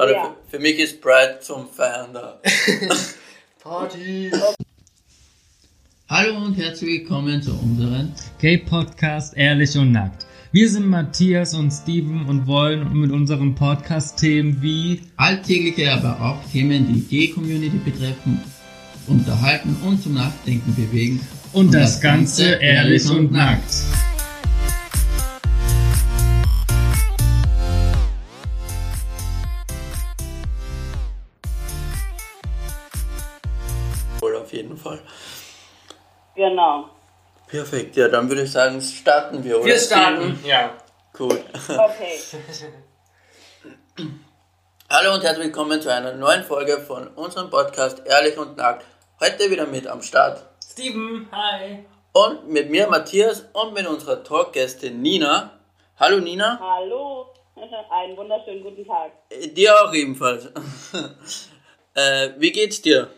Ja. für, für, mich ist Pride zum Feiern da. Party! Hallo und herzlich willkommen zu unserem Gay-Podcast Ehrlich und Nackt. Wir sind Matthias und Steven und wollen mit unserem Podcast Themen wie alltägliche, aber auch Themen, die Gay-Community betreffen, unterhalten und zum Nachdenken bewegen. Und, und das, das, Ganze, Ganze ehrlich und, und nackt. Fall. Genau. Perfekt, ja, dann würde ich sagen, starten wir, oder? Wir starten, ja. Gut. Okay. Hallo und herzlich willkommen zu einer neuen Folge von unserem Podcast Ehrlich und Nackt. Heute wieder mit am Start. Steven, hi. Und mit mir Matthias und mit unserer Talkgästin Nina. Hallo Nina. Hallo. Einen wunderschönen guten Tag. Dir auch ebenfalls. äh, wie geht's dir?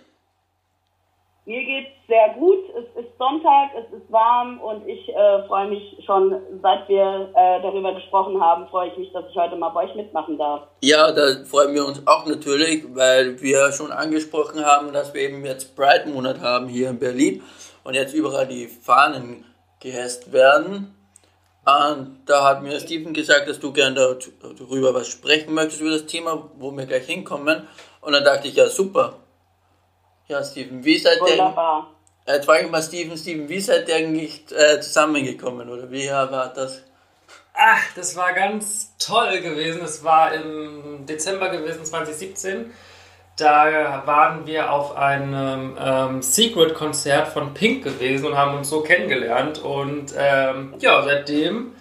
Mir geht's sehr gut. Es ist Sonntag, es ist warm und ich äh, freue mich schon, seit wir äh, darüber gesprochen haben, freue ich mich, dass ich heute mal bei euch mitmachen darf. Ja, da freuen wir uns auch natürlich, weil wir schon angesprochen haben, dass wir eben jetzt Pride-Monat haben hier in Berlin und jetzt überall die Fahnen gehässt werden. Und da hat mir Steven gesagt, dass du gerne darüber was sprechen möchtest, über das Thema, wo wir gleich hinkommen. Und dann dachte ich, ja super, ja, Steven, wie seid ihr. Äh, jetzt frage ich mal Steven, Steven, wie seid ihr eigentlich äh, zusammengekommen oder wie war das? Ach, das war ganz toll gewesen. Es war im Dezember gewesen, 2017. Da waren wir auf einem ähm, Secret-Konzert von Pink gewesen und haben uns so kennengelernt. Und ähm, ja, seitdem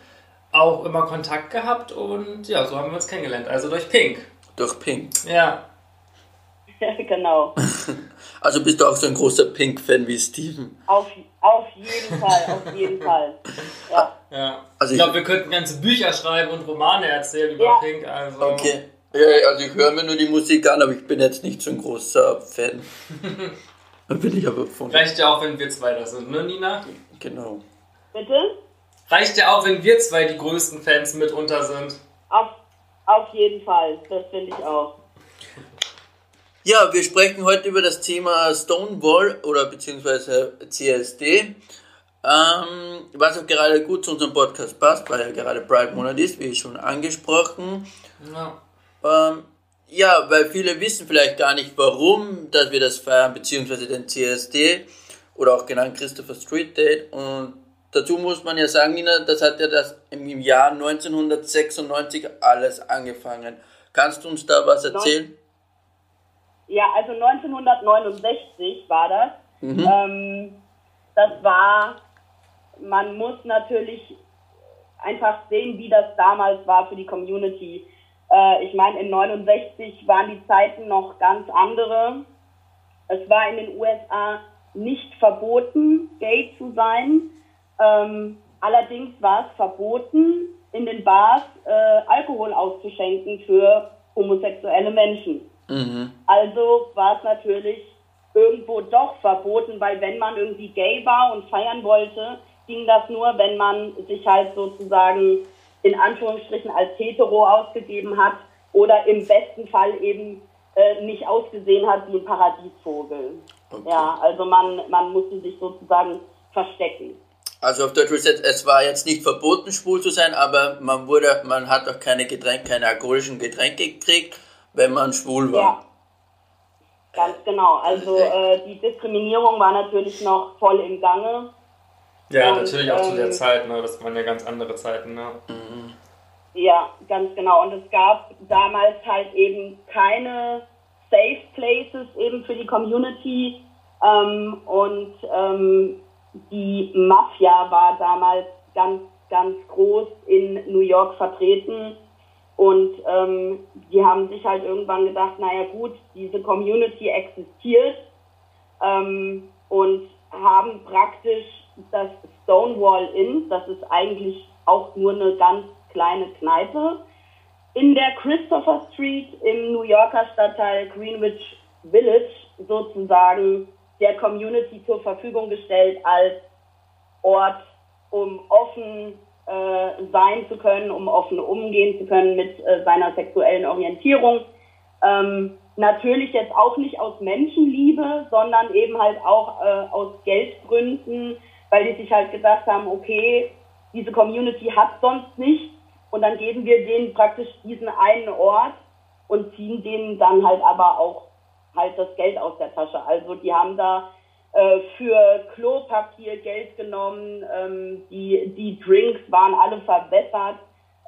auch immer Kontakt gehabt und ja, so haben wir uns kennengelernt. Also durch Pink. Durch Pink. Ja. genau. Also bist du auch so ein großer Pink-Fan wie Steven? Auf, auf jeden Fall, auf jeden Fall. Ja. ja. Also ich glaube, wir könnten ganze Bücher schreiben und Romane erzählen über ja. Pink. Also. Okay. Ja, also ich höre mir nur die Musik an, aber ich bin jetzt nicht so ein großer Fan. Dann bin ich aber von. Reicht ja auch, wenn wir zwei das sind, ne, Nina? Genau. Bitte? Reicht ja auch, wenn wir zwei die größten Fans mitunter sind. Auf, auf jeden Fall, das finde ich auch. Ja, wir sprechen heute über das Thema Stonewall oder beziehungsweise CSD. Ähm, was auch gerade gut zu unserem Podcast passt, weil ja gerade Pride Monat ist, wie schon angesprochen. Ja. Ähm, ja, weil viele wissen vielleicht gar nicht, warum, dass wir das feiern, beziehungsweise den CSD oder auch genannt Christopher Street Date. Und dazu muss man ja sagen, Nina, das hat ja das im Jahr 1996 alles angefangen. Kannst du uns da was erzählen? Ja, also 1969 war das. Mhm. Ähm, das war, man muss natürlich einfach sehen, wie das damals war für die Community. Äh, ich meine, in 69 waren die Zeiten noch ganz andere. Es war in den USA nicht verboten, gay zu sein. Ähm, allerdings war es verboten, in den Bars äh, Alkohol auszuschenken für homosexuelle Menschen. Mhm. Also war es natürlich irgendwo doch verboten, weil wenn man irgendwie gay war und feiern wollte, ging das nur, wenn man sich halt sozusagen in Anführungsstrichen als hetero ausgegeben hat oder im besten Fall eben äh, nicht ausgesehen hat wie ein Paradiesvogel. Okay. Ja, also man, man musste sich sozusagen verstecken. Also auf Deutsch gesagt, es war jetzt nicht verboten, schwul zu sein, aber man wurde, man hat auch keine Getränke, keine alkoholischen Getränke gekriegt wenn man schwul war. Ja, ganz genau. Also äh, die Diskriminierung war natürlich noch voll im Gange. Ja, und, natürlich auch ähm, zu der ähm, Zeit, ne? Das waren ja ganz andere Zeiten, ne? Mhm. Ja, ganz genau. Und es gab damals halt eben keine Safe Places eben für die Community. Ähm, und ähm, die Mafia war damals ganz, ganz groß in New York vertreten. Und ähm, die haben sich halt irgendwann gedacht, naja gut, diese Community existiert ähm, und haben praktisch das Stonewall Inn, das ist eigentlich auch nur eine ganz kleine Kneipe, in der Christopher Street im New Yorker Stadtteil Greenwich Village sozusagen der Community zur Verfügung gestellt als Ort, um offen äh, sein zu können, um offen umgehen zu können mit äh, seiner sexuellen Orientierung. Ähm, natürlich jetzt auch nicht aus Menschenliebe, sondern eben halt auch äh, aus Geldgründen, weil die sich halt gedacht haben, okay, diese Community hat sonst nichts und dann geben wir denen praktisch diesen einen Ort und ziehen denen dann halt aber auch halt das Geld aus der Tasche. Also die haben da für Klopapier Geld genommen, ähm, die, die Drinks waren alle verbessert.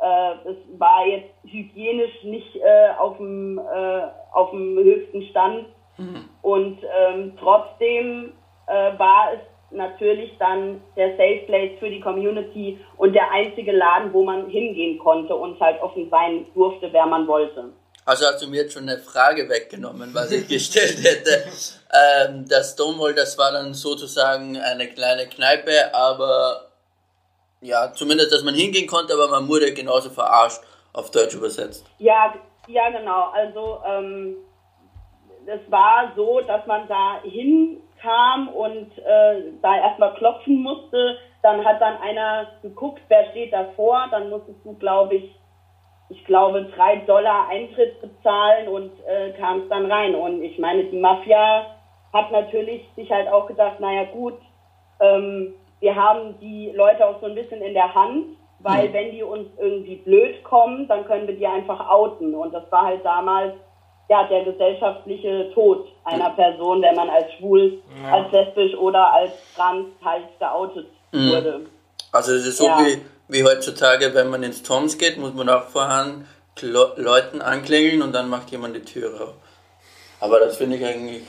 Äh, es war jetzt hygienisch nicht äh, auf dem äh, auf dem höchsten Stand mhm. und ähm, trotzdem äh, war es natürlich dann der Safe Place für die Community und der einzige Laden, wo man hingehen konnte und halt offen sein durfte, wer man wollte. Also hast du mir jetzt schon eine Frage weggenommen, was ich gestellt hätte. Ähm, das Stonewall, das war dann sozusagen eine kleine Kneipe, aber ja, zumindest, dass man hingehen konnte, aber man wurde genauso verarscht, auf Deutsch übersetzt. Ja, ja genau. Also ähm, es war so, dass man da hin kam und äh, da erstmal klopfen musste. Dann hat dann einer geguckt, wer steht davor. Dann musstest du, glaube ich, ich glaube, drei Dollar Eintritt bezahlen und äh, kamst dann rein. Und ich meine, die Mafia hat natürlich sich halt auch gedacht, naja gut, ähm, wir haben die Leute auch so ein bisschen in der Hand, weil mhm. wenn die uns irgendwie blöd kommen, dann können wir die einfach outen. Und das war halt damals ja, der gesellschaftliche Tod einer Person, wenn man als schwul, ja. als lesbisch oder als trans halt geoutet mhm. wurde. Also es ist so ja. wie, wie heutzutage, wenn man ins Toms geht, muss man auch vorher Leuten anklingeln und dann macht jemand die Tür auf. Aber das finde ich eigentlich,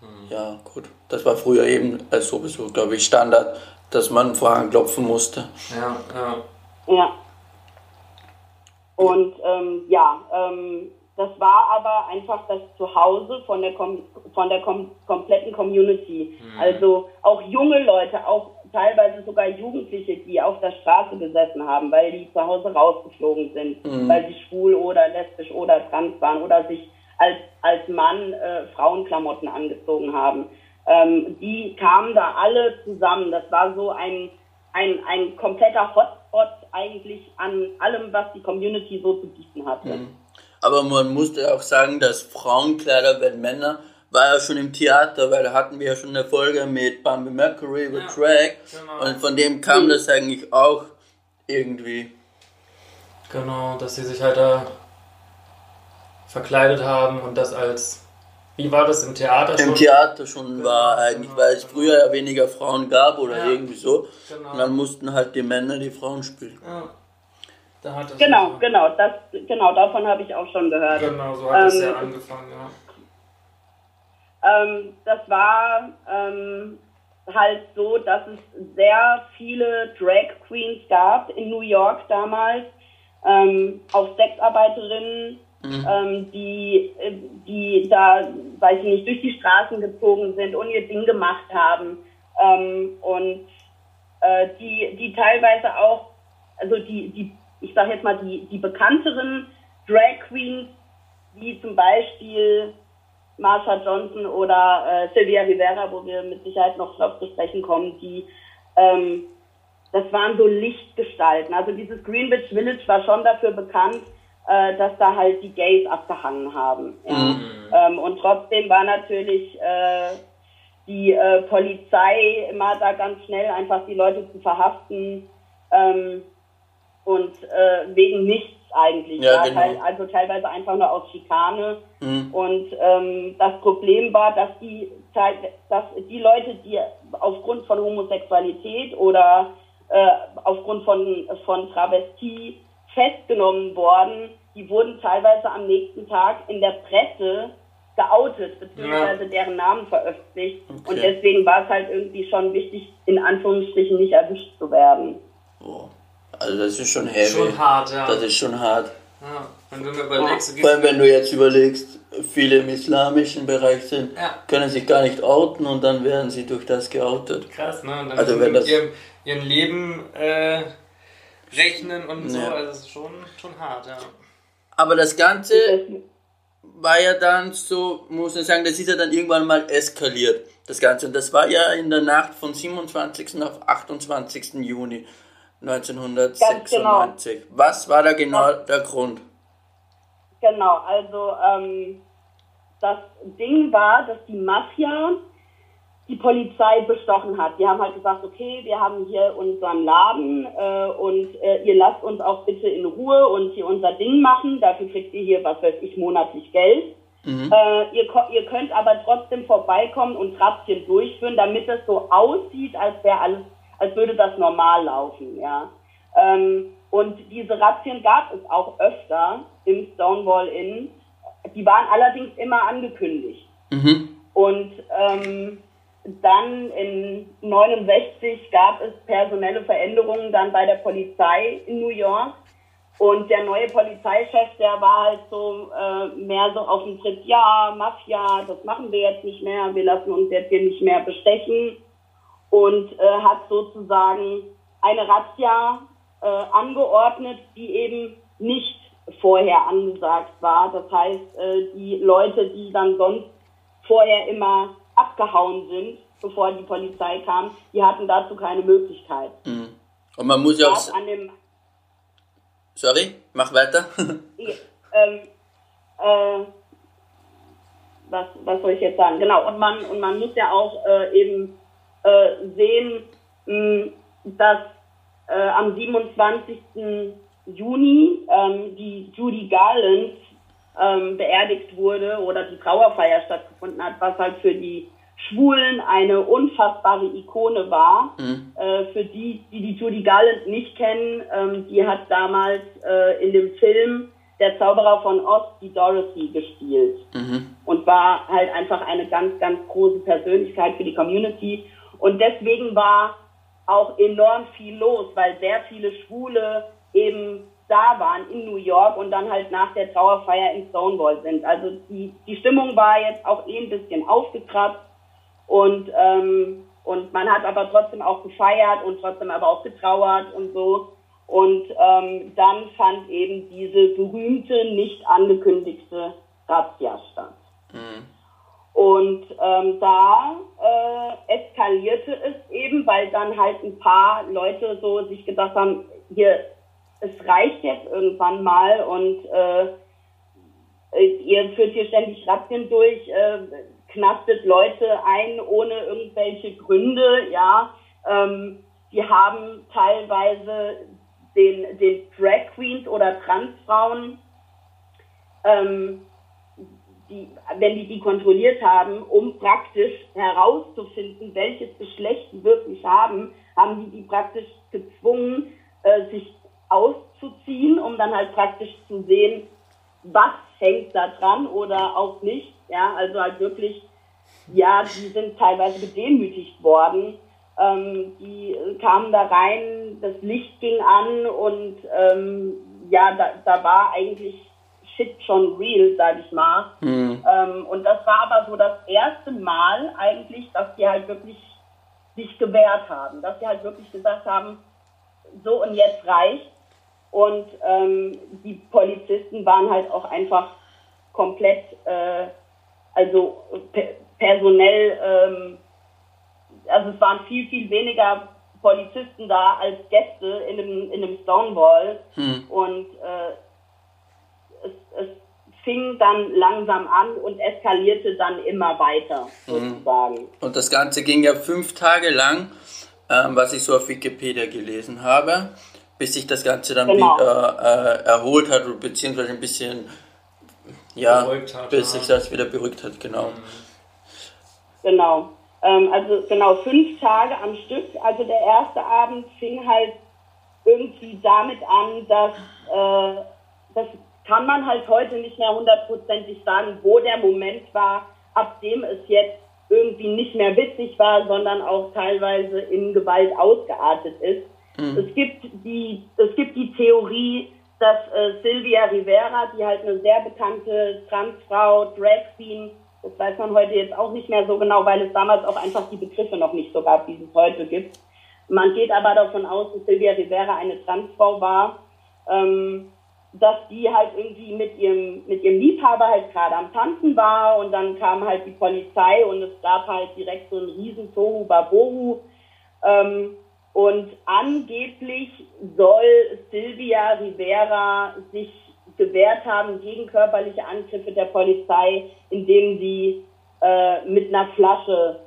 mhm. ja gut, das war früher eben als sowieso, glaube ich, Standard, dass man vorher klopfen musste. Ja, ja. Ja. Und ähm, ja, ähm, das war aber einfach das Zuhause von der, kom von der kom kompletten Community. Mhm. Also auch junge Leute, auch teilweise sogar Jugendliche, die auf der Straße gesessen haben, weil die zu Hause rausgeflogen sind, mhm. weil sie schwul oder lesbisch oder trans waren oder sich als, als Mann äh, Frauenklamotten angezogen haben. Ähm, die kamen da alle zusammen. Das war so ein, ein, ein kompletter Hotspot eigentlich an allem, was die Community so zu bieten hatte. Mhm. Aber man musste auch sagen, dass Frauenkleider werden Männer war ja schon im Theater, weil da hatten wir ja schon eine Folge mit Bambi Mercury über ja, Track genau. und von dem kam das eigentlich auch irgendwie. Genau, dass sie sich halt da verkleidet haben und das als wie war das im Theater schon? Im Theater schon genau, war eigentlich, genau, weil es früher ja weniger Frauen gab oder ja, irgendwie so. Genau. Und dann mussten halt die Männer die Frauen spielen. Ja. genau, so genau, das, genau, davon habe ich auch schon gehört. Genau, so hat es ähm, ja angefangen, ja. Ähm, das war ähm, halt so, dass es sehr viele Drag Queens gab in New York damals, ähm, auch Sexarbeiterinnen, mhm. ähm, die, die da, weiß ich nicht, durch die Straßen gezogen sind und ihr Ding gemacht haben. Ähm, und äh, die, die teilweise auch, also die, die ich sage jetzt mal, die, die bekannteren Drag Queens, wie zum Beispiel Marsha Johnson oder äh, Sylvia Rivera, wo wir mit Sicherheit noch drauf zu sprechen kommen, die ähm, das waren so Lichtgestalten. Also dieses Greenwich Village war schon dafür bekannt, äh, dass da halt die Gays abgehangen haben. Ja. Mhm. Ähm, und trotzdem war natürlich äh, die äh, Polizei immer da ganz schnell einfach die Leute zu verhaften ähm, und äh, wegen nichts eigentlich. Ja, genau. Teil, also teilweise einfach nur aus Schikane. Mhm. Und ähm, das Problem war, dass die, dass die Leute, die aufgrund von Homosexualität oder äh, aufgrund von, von Travestie festgenommen worden, die wurden teilweise am nächsten Tag in der Presse geoutet, beziehungsweise ja. deren Namen veröffentlicht. Okay. Und deswegen war es halt irgendwie schon wichtig, in Anführungsstrichen nicht erwischt zu werden. Oh. Also das ist schon heavy. Schon hart, ja. Das ist schon hart. Ja, wenn du mir überlegst, Vor allem, wenn du jetzt überlegst, viele im islamischen Bereich sind, ja. können sich gar nicht outen und dann werden sie durch das geoutet. Krass, ne? Und dann also wenn das ihrem, ihrem Leben äh, rechnen und so, also das ist schon, schon hart, ja. Aber das Ganze war ja dann so, muss man sagen, das ist ja dann irgendwann mal eskaliert, das Ganze. Und das war ja in der Nacht von 27. auf 28. Juni. 1996. Genau. Was war da genau der Grund? genau, also ähm, das Ding war, dass die Mafia die Polizei bestochen hat. Die haben halt gesagt, okay, wir haben hier unseren Laden äh, und äh, ihr lasst uns auch bitte in Ruhe und hier unser Ding machen. Dafür kriegt ihr hier, was weiß ich, monatlich Geld. Mhm. Äh, ihr, ihr könnt aber trotzdem vorbeikommen und Razzien durchführen, damit es so aussieht, als wäre alles, als würde das normal laufen, ja. Ähm, und diese Razzien gab es auch öfter im Stonewall Inn. Die waren allerdings immer angekündigt. Mhm. Und ähm, dann in 69 gab es personelle Veränderungen dann bei der Polizei in New York. Und der neue Polizeichef, der war halt so äh, mehr so auf dem Tritt, ja, Mafia, das machen wir jetzt nicht mehr, wir lassen uns jetzt hier nicht mehr bestechen. Und äh, hat sozusagen eine Razzia äh, angeordnet, die eben nicht vorher angesagt war. Das heißt, äh, die Leute, die dann sonst vorher immer abgehauen sind, bevor die Polizei kam, die hatten dazu keine Möglichkeit. Mhm. Und man muss ja auch... An dem Sorry, mach weiter. ähm, äh, was, was soll ich jetzt sagen? Genau, und man, und man muss ja auch äh, eben äh, sehen, mh, dass äh, am 27. Juni ähm, die Judy Garland ähm, beerdigt wurde oder die Trauerfeier stattgefunden hat, was halt für die Schwulen eine unfassbare Ikone war. Mhm. Äh, für die, die die Judy Garland nicht kennen, ähm, die hat damals äh, in dem Film Der Zauberer von Oz die Dorothy gespielt mhm. und war halt einfach eine ganz, ganz große Persönlichkeit für die Community. Und deswegen war auch enorm viel los, weil sehr viele Schwule eben da waren in New York und dann halt nach der Trauerfeier in Stonewall sind. Also die, die Stimmung war jetzt auch eh ein bisschen aufgekratzt und, ähm, und man hat aber trotzdem auch gefeiert und trotzdem aber auch getrauert und so. Und ähm, dann fand eben diese berühmte, nicht angekündigte Razzia statt. Mhm. Und ähm, da äh, eskalierte es eben, weil dann halt ein paar Leute so sich gedacht haben, hier, es reicht jetzt irgendwann mal und äh, ihr führt hier ständig Razzien durch, äh, knastet Leute ein ohne irgendwelche Gründe, ja. Ähm, die haben teilweise den, den Drag Queens oder Transfrauen ähm, die, wenn die die kontrolliert haben, um praktisch herauszufinden, welches Geschlecht die wirklich haben, haben die die praktisch gezwungen, äh, sich auszuziehen, um dann halt praktisch zu sehen, was hängt da dran oder auch nicht. Ja, also halt wirklich, ja, die sind teilweise gedemütigt worden. Ähm, die kamen da rein, das Licht ging an und ähm, ja, da, da war eigentlich Shit schon real, sag ich mal. Mhm. Ähm, und das war aber so das erste Mal eigentlich, dass die halt wirklich sich gewehrt haben, dass sie halt wirklich gesagt haben, so und jetzt reicht. Und ähm, die Polizisten waren halt auch einfach komplett, äh, also pe personell, ähm, also es waren viel, viel weniger Polizisten da als Gäste in einem, in einem Stonewall. Hm. Und äh, es, es fing dann langsam an und eskalierte dann immer weiter, mhm. sozusagen. Und das Ganze ging ja fünf Tage lang, ähm, was ich so auf Wikipedia gelesen habe, bis sich das Ganze dann genau. wieder äh, erholt hat, beziehungsweise ein bisschen, ja, hat, bis sich das wieder beruhigt hat, genau. Genau. Ähm, also genau fünf Tage am Stück. Also der erste Abend fing halt irgendwie damit an, dass, äh, dass kann man halt heute nicht mehr hundertprozentig sagen, wo der Moment war, ab dem es jetzt irgendwie nicht mehr witzig war, sondern auch teilweise in Gewalt ausgeartet ist. Mhm. Es gibt die, es gibt die Theorie, dass äh, Sylvia Rivera, die halt eine sehr bekannte Transfrau, Drag Queen, das weiß man heute jetzt auch nicht mehr so genau, weil es damals auch einfach die Begriffe noch nicht so gab, wie es heute gibt. Man geht aber davon aus, dass Sylvia Rivera eine Transfrau war. Ähm, dass die halt irgendwie mit ihrem, mit ihrem Liebhaber halt gerade am Tanzen war und dann kam halt die Polizei und es gab halt direkt so einen riesen Tohu Babohu. Ähm, und angeblich soll Silvia Rivera sich gewehrt haben gegen körperliche Angriffe der Polizei, indem sie äh, mit einer Flasche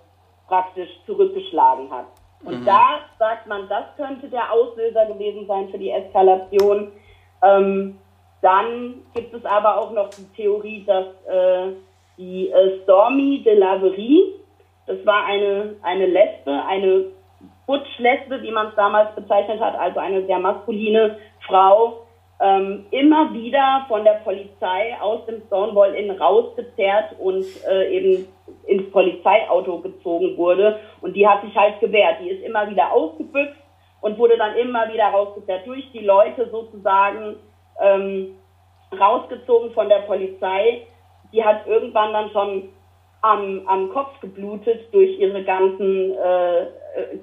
praktisch zurückgeschlagen hat. Und mhm. da sagt man, das könnte der Auslöser gewesen sein für die Eskalation. Ähm, dann gibt es aber auch noch die Theorie, dass äh, die äh, Stormy de Laverie, das war eine, eine Lesbe, eine Butch-Lesbe, wie man es damals bezeichnet hat, also eine sehr maskuline Frau, ähm, immer wieder von der Polizei aus dem Stonewall Inn rausgezerrt und äh, eben ins Polizeiauto gezogen wurde. Und die hat sich halt gewehrt. Die ist immer wieder ausgebüxt und wurde dann immer wieder rausgezerrt durch die Leute sozusagen ähm, rausgezogen von der Polizei. Die hat irgendwann dann schon am, am Kopf geblutet durch ihre ganzen äh,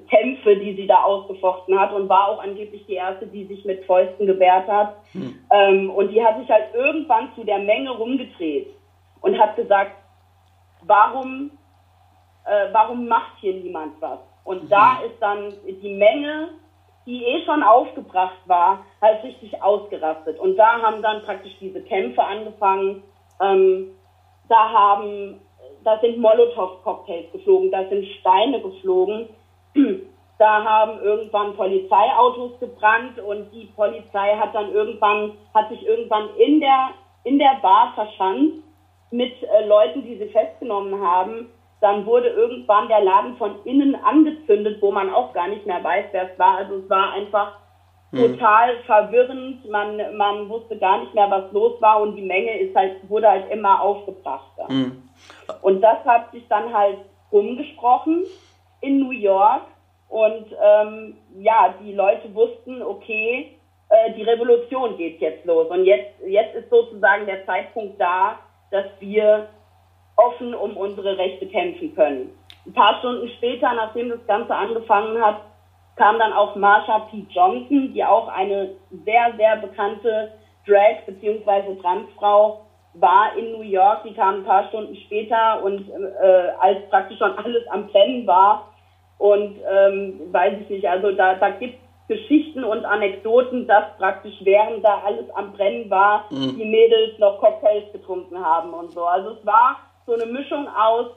Kämpfe, die sie da ausgefochten hat und war auch angeblich die erste, die sich mit Fäusten gewehrt hat. Hm. Ähm, und die hat sich halt irgendwann zu der Menge rumgedreht und hat gesagt, warum, äh, warum macht hier niemand was? Und mhm. da ist dann die Menge, die eh schon aufgebracht war, halt richtig ausgerastet. Und da haben dann praktisch diese Kämpfe angefangen. Ähm, da haben, da sind Molotow-Cocktails geflogen, da sind Steine geflogen. Da haben irgendwann Polizeiautos gebrannt und die Polizei hat dann irgendwann, hat sich irgendwann in der, in der Bar verschanzt mit äh, Leuten, die sie festgenommen haben. Dann wurde irgendwann der Laden von innen angezündet, wo man auch gar nicht mehr weiß, wer es war. Also es war einfach hm. total verwirrend. Man, man wusste gar nicht mehr, was los war und die Menge ist halt, wurde halt immer aufgebrachter. Hm. Und das hat sich dann halt rumgesprochen in New York und ähm, ja, die Leute wussten, okay, äh, die Revolution geht jetzt los und jetzt, jetzt ist sozusagen der Zeitpunkt da, dass wir offen um unsere Rechte kämpfen können. Ein paar Stunden später, nachdem das Ganze angefangen hat, kam dann auch Marsha P. Johnson, die auch eine sehr, sehr bekannte Drag- bzw. Transfrau war in New York. Die kam ein paar Stunden später und äh, als praktisch schon alles am Brennen war. Und ähm, weiß ich nicht, also da, da gibt Geschichten und Anekdoten, dass praktisch während da alles am Brennen war, mhm. die Mädels noch Cocktails getrunken haben und so. Also es war so eine Mischung aus,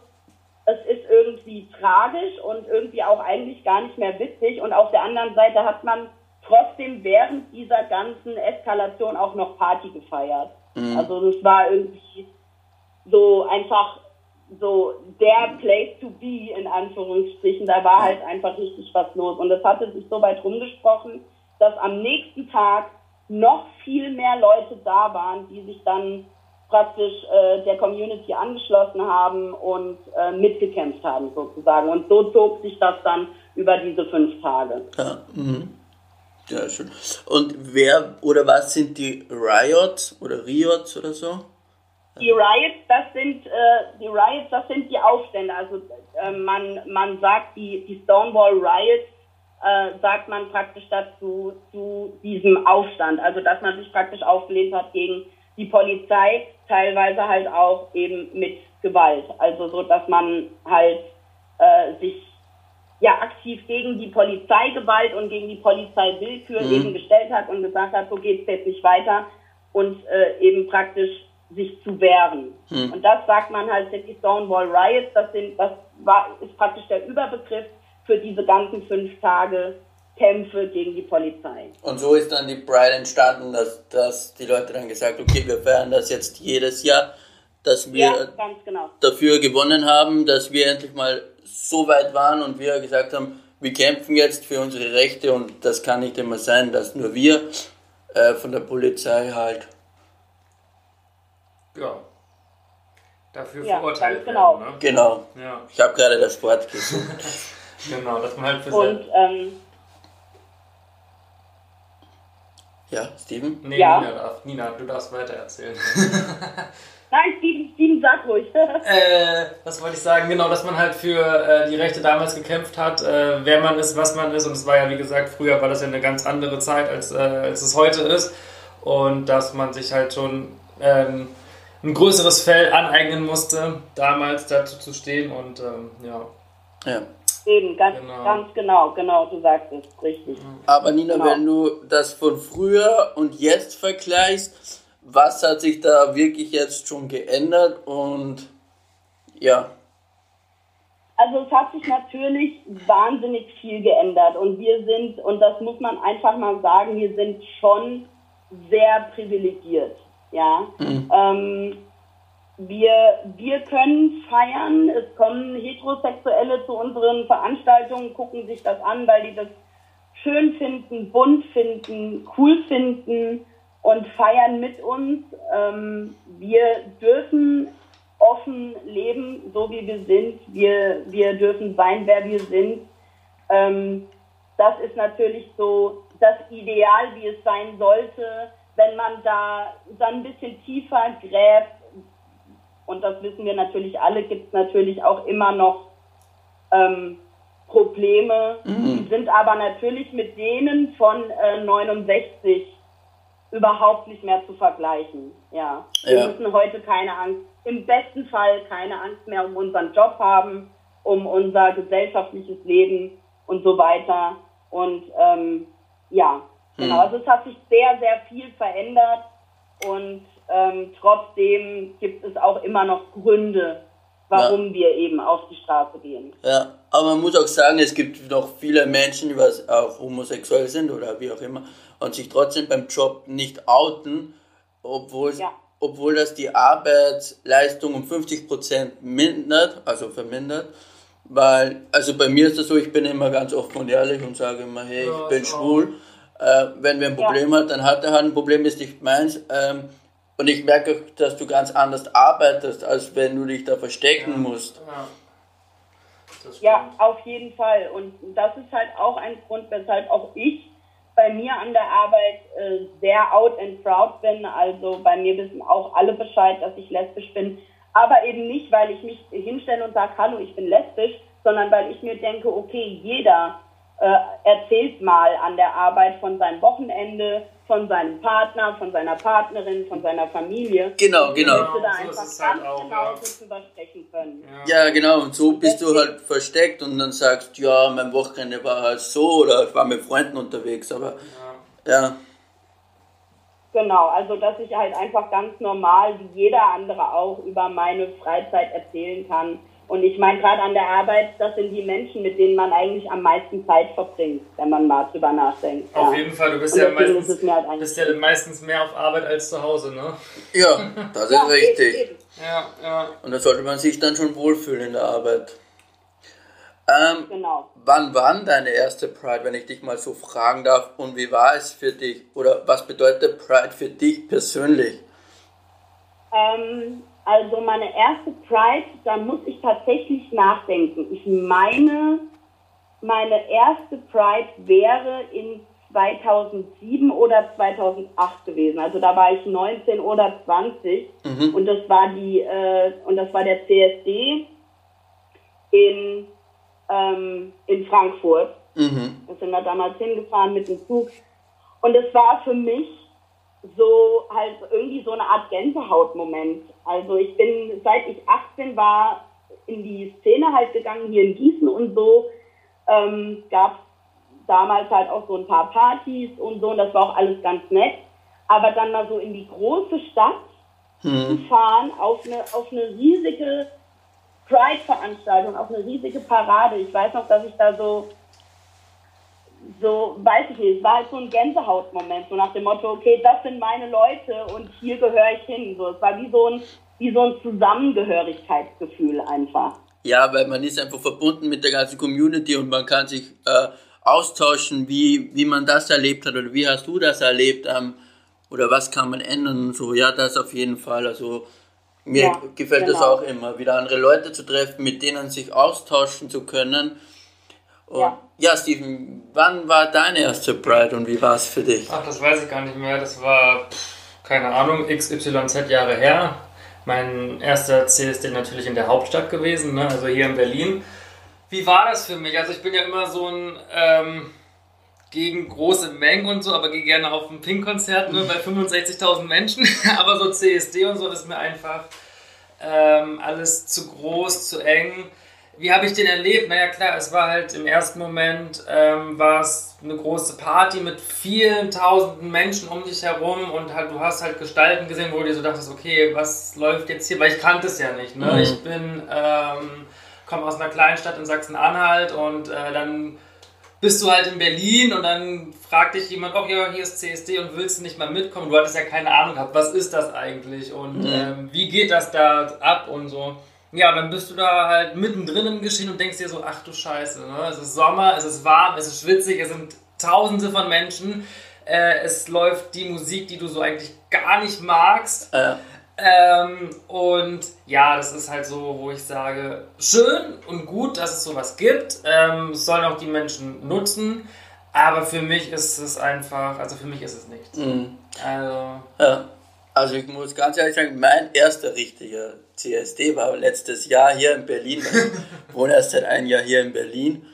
es ist irgendwie tragisch und irgendwie auch eigentlich gar nicht mehr witzig und auf der anderen Seite hat man trotzdem während dieser ganzen Eskalation auch noch Party gefeiert. Mhm. Also es war irgendwie so einfach so der Place to be in Anführungsstrichen. Da war halt einfach richtig was los. Und es hatte sich so weit rumgesprochen, dass am nächsten Tag noch viel mehr Leute da waren, die sich dann praktisch äh, der Community angeschlossen haben und äh, mitgekämpft haben sozusagen. Und so zog sich das dann über diese fünf Tage. Ja, mhm. ja schön. Und wer oder was sind die Riots oder Riots oder so? Die Riots, das sind äh, die Riots, das sind die Aufstände. Also äh, man man sagt die die Stonewall Riots äh, sagt man praktisch dazu zu diesem Aufstand. Also dass man sich praktisch aufgelehnt hat gegen die Polizei, teilweise halt auch eben mit Gewalt. Also so, dass man halt äh, sich ja aktiv gegen die Polizeigewalt und gegen die Polizeiwillkür mhm. eben gestellt hat und gesagt hat, so geht's jetzt nicht weiter und äh, eben praktisch sich zu wehren. Hm. Und das sagt man halt, die Stonewall Riots, das, sind, das war, ist praktisch der Überbegriff für diese ganzen fünf Tage Kämpfe gegen die Polizei. Und so ist dann die Pride entstanden, dass, dass die Leute dann gesagt okay, wir feiern das jetzt jedes Jahr, dass wir ja, genau. dafür gewonnen haben, dass wir endlich mal so weit waren und wir gesagt haben, wir kämpfen jetzt für unsere Rechte und das kann nicht immer sein, dass nur wir äh, von der Polizei halt ja, dafür ja, verurteilt genau. werden. Ne? Genau. Ja. Ich habe gerade das Wort gesucht. genau, dass man halt für Und, ähm, ja, Steven? Nee, ja. Nina, darf, Nina, du darfst weiter erzählen. Nein, Steven, Steven, sag ruhig. äh, was wollte ich sagen? Genau, dass man halt für äh, die Rechte damals gekämpft hat, äh, wer man ist, was man ist. Und es war ja, wie gesagt, früher war das ja eine ganz andere Zeit, als, äh, als es heute ist. Und dass man sich halt schon ähm, ein größeres Fell aneignen musste, damals dazu zu stehen und ähm, ja. Ja. Eben, ganz genau. ganz genau, genau, du sagst es richtig. Aber Nina, genau. wenn du das von früher und jetzt vergleichst, was hat sich da wirklich jetzt schon geändert und ja. Also es hat sich natürlich wahnsinnig viel geändert und wir sind, und das muss man einfach mal sagen, wir sind schon sehr privilegiert. Ja. Mhm. Ähm, wir, wir können feiern, es kommen Heterosexuelle zu unseren Veranstaltungen, gucken sich das an, weil die das schön finden, bunt finden, cool finden und feiern mit uns. Ähm, wir dürfen offen leben, so wie wir sind. Wir, wir dürfen sein, wer wir sind. Ähm, das ist natürlich so das Ideal, wie es sein sollte. Wenn man da dann ein bisschen tiefer gräbt, und das wissen wir natürlich alle, gibt es natürlich auch immer noch ähm, Probleme. Mhm. Sind aber natürlich mit denen von äh, 69 überhaupt nicht mehr zu vergleichen. Ja. Wir ja. müssen heute keine Angst, im besten Fall keine Angst mehr um unseren Job haben, um unser gesellschaftliches Leben und so weiter. Und ähm, ja, genau. Mhm. Also es hat sich sehr, sehr viel verändert und ähm, trotzdem gibt es auch immer noch Gründe, warum ja. wir eben auf die Straße gehen. Ja, aber man muss auch sagen, es gibt noch viele Menschen, die was auch homosexuell sind oder wie auch immer und sich trotzdem beim Job nicht outen, obwohl, ja. obwohl das die Arbeitsleistung um 50% mindert, also vermindert. Weil, also bei mir ist das so, ich bin immer ganz offen und ehrlich und sage immer, hey, ich bin schwul. Äh, wenn wir ein Problem ja. hat, dann hat er halt ein Problem, ist nicht meins. Ähm, und ich merke, auch, dass du ganz anders arbeitest, als wenn du dich da verstecken ja. musst. Ja. ja, auf jeden Fall. Und das ist halt auch ein Grund, weshalb auch ich bei mir an der Arbeit äh, sehr out and proud bin. Also bei mir wissen auch alle Bescheid, dass ich lesbisch bin. Aber eben nicht, weil ich mich hinstelle und sage, hallo, ich bin lesbisch, sondern weil ich mir denke, okay, jeder äh, erzählt mal an der Arbeit von seinem Wochenende, von seinem Partner, von seiner Partnerin, von seiner Familie. Genau, genau. Und da einfach so ganz halt auch, genau ja. drüber sprechen können. Ja. ja. genau. Und so bist du halt versteckt und dann sagst, ja, mein Wochenende war halt so oder ich war mit Freunden unterwegs, aber ja. ja. Genau, also dass ich halt einfach ganz normal, wie jeder andere auch, über meine Freizeit erzählen kann und ich meine, gerade an der Arbeit, das sind die Menschen, mit denen man eigentlich am meisten Zeit verbringt, wenn man mal drüber nachdenkt. Auf ja. jeden Fall, du bist ja, meistens, halt bist ja meistens mehr auf Arbeit als zu Hause, ne? Ja, das ist ja, richtig. Eben, eben. Ja, ja. Und da sollte man sich dann schon wohlfühlen in der Arbeit. Ähm, genau. Wann war deine erste Pride, wenn ich dich mal so fragen darf? Und wie war es für dich? Oder was bedeutet Pride für dich persönlich? Ähm, also meine erste Pride, da muss ich tatsächlich nachdenken. Ich meine, meine erste Pride wäre in 2007 oder 2008 gewesen. Also da war ich 19 oder 20 mhm. und das war die äh, und das war der CSD in ähm, in Frankfurt. Mhm. Da sind wir damals hingefahren mit dem Zug und es war für mich so halt irgendwie so eine Art Gänsehautmoment. Also ich bin, seit ich 18 war, in die Szene halt gegangen, hier in Gießen und so, ähm, gab damals halt auch so ein paar Partys und so und das war auch alles ganz nett. Aber dann mal so in die große Stadt hm. zu fahren, auf eine, auf eine riesige Pride-Veranstaltung, auf eine riesige Parade. Ich weiß noch, dass ich da so so, weiß ich nicht, es war halt so ein Gänsehautmoment, so nach dem Motto, okay, das sind meine Leute und hier gehöre ich hin. So, es war wie so ein, wie so ein Zusammengehörigkeitsgefühl einfach. Ja, weil man ist einfach verbunden mit der ganzen Community und man kann sich äh, austauschen, wie, wie man das erlebt hat oder wie hast du das erlebt ähm, oder was kann man ändern und so. Ja, das auf jeden Fall. Also mir ja, gefällt genau. das auch immer, wieder andere Leute zu treffen, mit denen sich austauschen zu können und ja. Ja, Steven, wann war deine erste Pride und wie war es für dich? Ach, das weiß ich gar nicht mehr. Das war, pff, keine Ahnung, XYZ Jahre her. Mein erster CSD natürlich in der Hauptstadt gewesen, ne? also hier in Berlin. Wie war das für mich? Also ich bin ja immer so ein ähm, gegen große Mengen und so, aber gehe gerne auf ein Pink-Konzert ne, bei 65.000 Menschen. aber so CSD und so, das ist mir einfach ähm, alles zu groß, zu eng wie habe ich den erlebt? Naja, klar, es war halt im ersten Moment, ähm, war es eine große Party mit vielen tausenden Menschen um dich herum und halt, du hast halt Gestalten gesehen, wo du dir so dachtest, okay, was läuft jetzt hier? Weil ich kannte es ja nicht. Ne? Mhm. Ich bin, ähm, komme aus einer kleinen Stadt in Sachsen-Anhalt und äh, dann bist du halt in Berlin und dann fragt dich jemand, oh ja, hier ist CSD und willst du nicht mal mitkommen? Du hattest ja keine Ahnung gehabt, was ist das eigentlich und mhm. ähm, wie geht das da ab und so. Ja, dann bist du da halt mittendrin im Geschehen und denkst dir so, ach du Scheiße, ne? es ist Sommer, es ist warm, es ist schwitzig, es sind tausende von Menschen, äh, es läuft die Musik, die du so eigentlich gar nicht magst. Äh. Ähm, und ja, das ist halt so, wo ich sage, schön und gut, dass es sowas gibt, ähm, sollen auch die Menschen nutzen, aber für mich ist es einfach, also für mich ist es nichts. Mhm. Also, ja. also ich muss ganz ehrlich sagen, mein erster richtiger CSD war letztes Jahr hier in Berlin. Ich wohne erst seit einem Jahr hier in Berlin.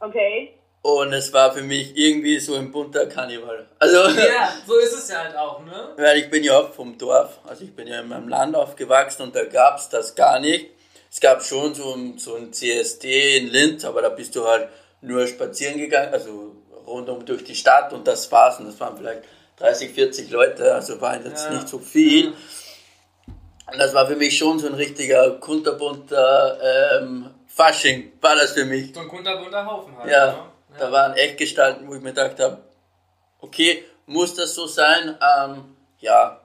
Okay. Und es war für mich irgendwie so ein bunter Karneval. Also, ja, so ist es ja halt auch, ne? Weil ich bin ja auch vom Dorf, also ich bin ja in meinem Land aufgewachsen und da gab es das gar nicht. Es gab schon so, so ein CSD in Linz, aber da bist du halt nur spazieren gegangen, also rundum durch die Stadt und das war's. Und das waren vielleicht 30, 40 Leute, also war jetzt ja. nicht so viel. Und das war für mich schon so ein richtiger kunterbunter ähm, Fasching, war das für mich. So ein kunterbunter Haufen halt. Ja, ne? ja, da waren echt Gestalten, wo ich mir gedacht habe, okay, muss das so sein? Ähm, ja.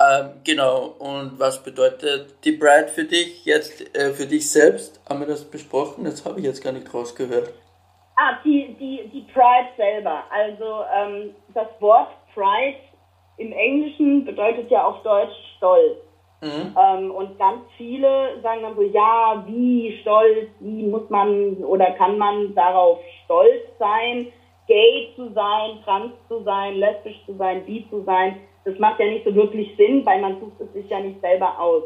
Ähm, genau, und was bedeutet die Bride für dich jetzt, äh, für dich selbst? Haben wir das besprochen? Das habe ich jetzt gar nicht rausgehört. Ah, die, die, die Pride selber. Also ähm, das Wort Pride im Englischen bedeutet ja auf Deutsch Stolz. Mhm. Ähm, und ganz viele sagen dann so, ja, wie stolz, wie muss man oder kann man darauf stolz sein, gay zu sein, trans zu sein, lesbisch zu sein, bi zu sein. Das macht ja nicht so wirklich Sinn, weil man sucht es sich ja nicht selber aus.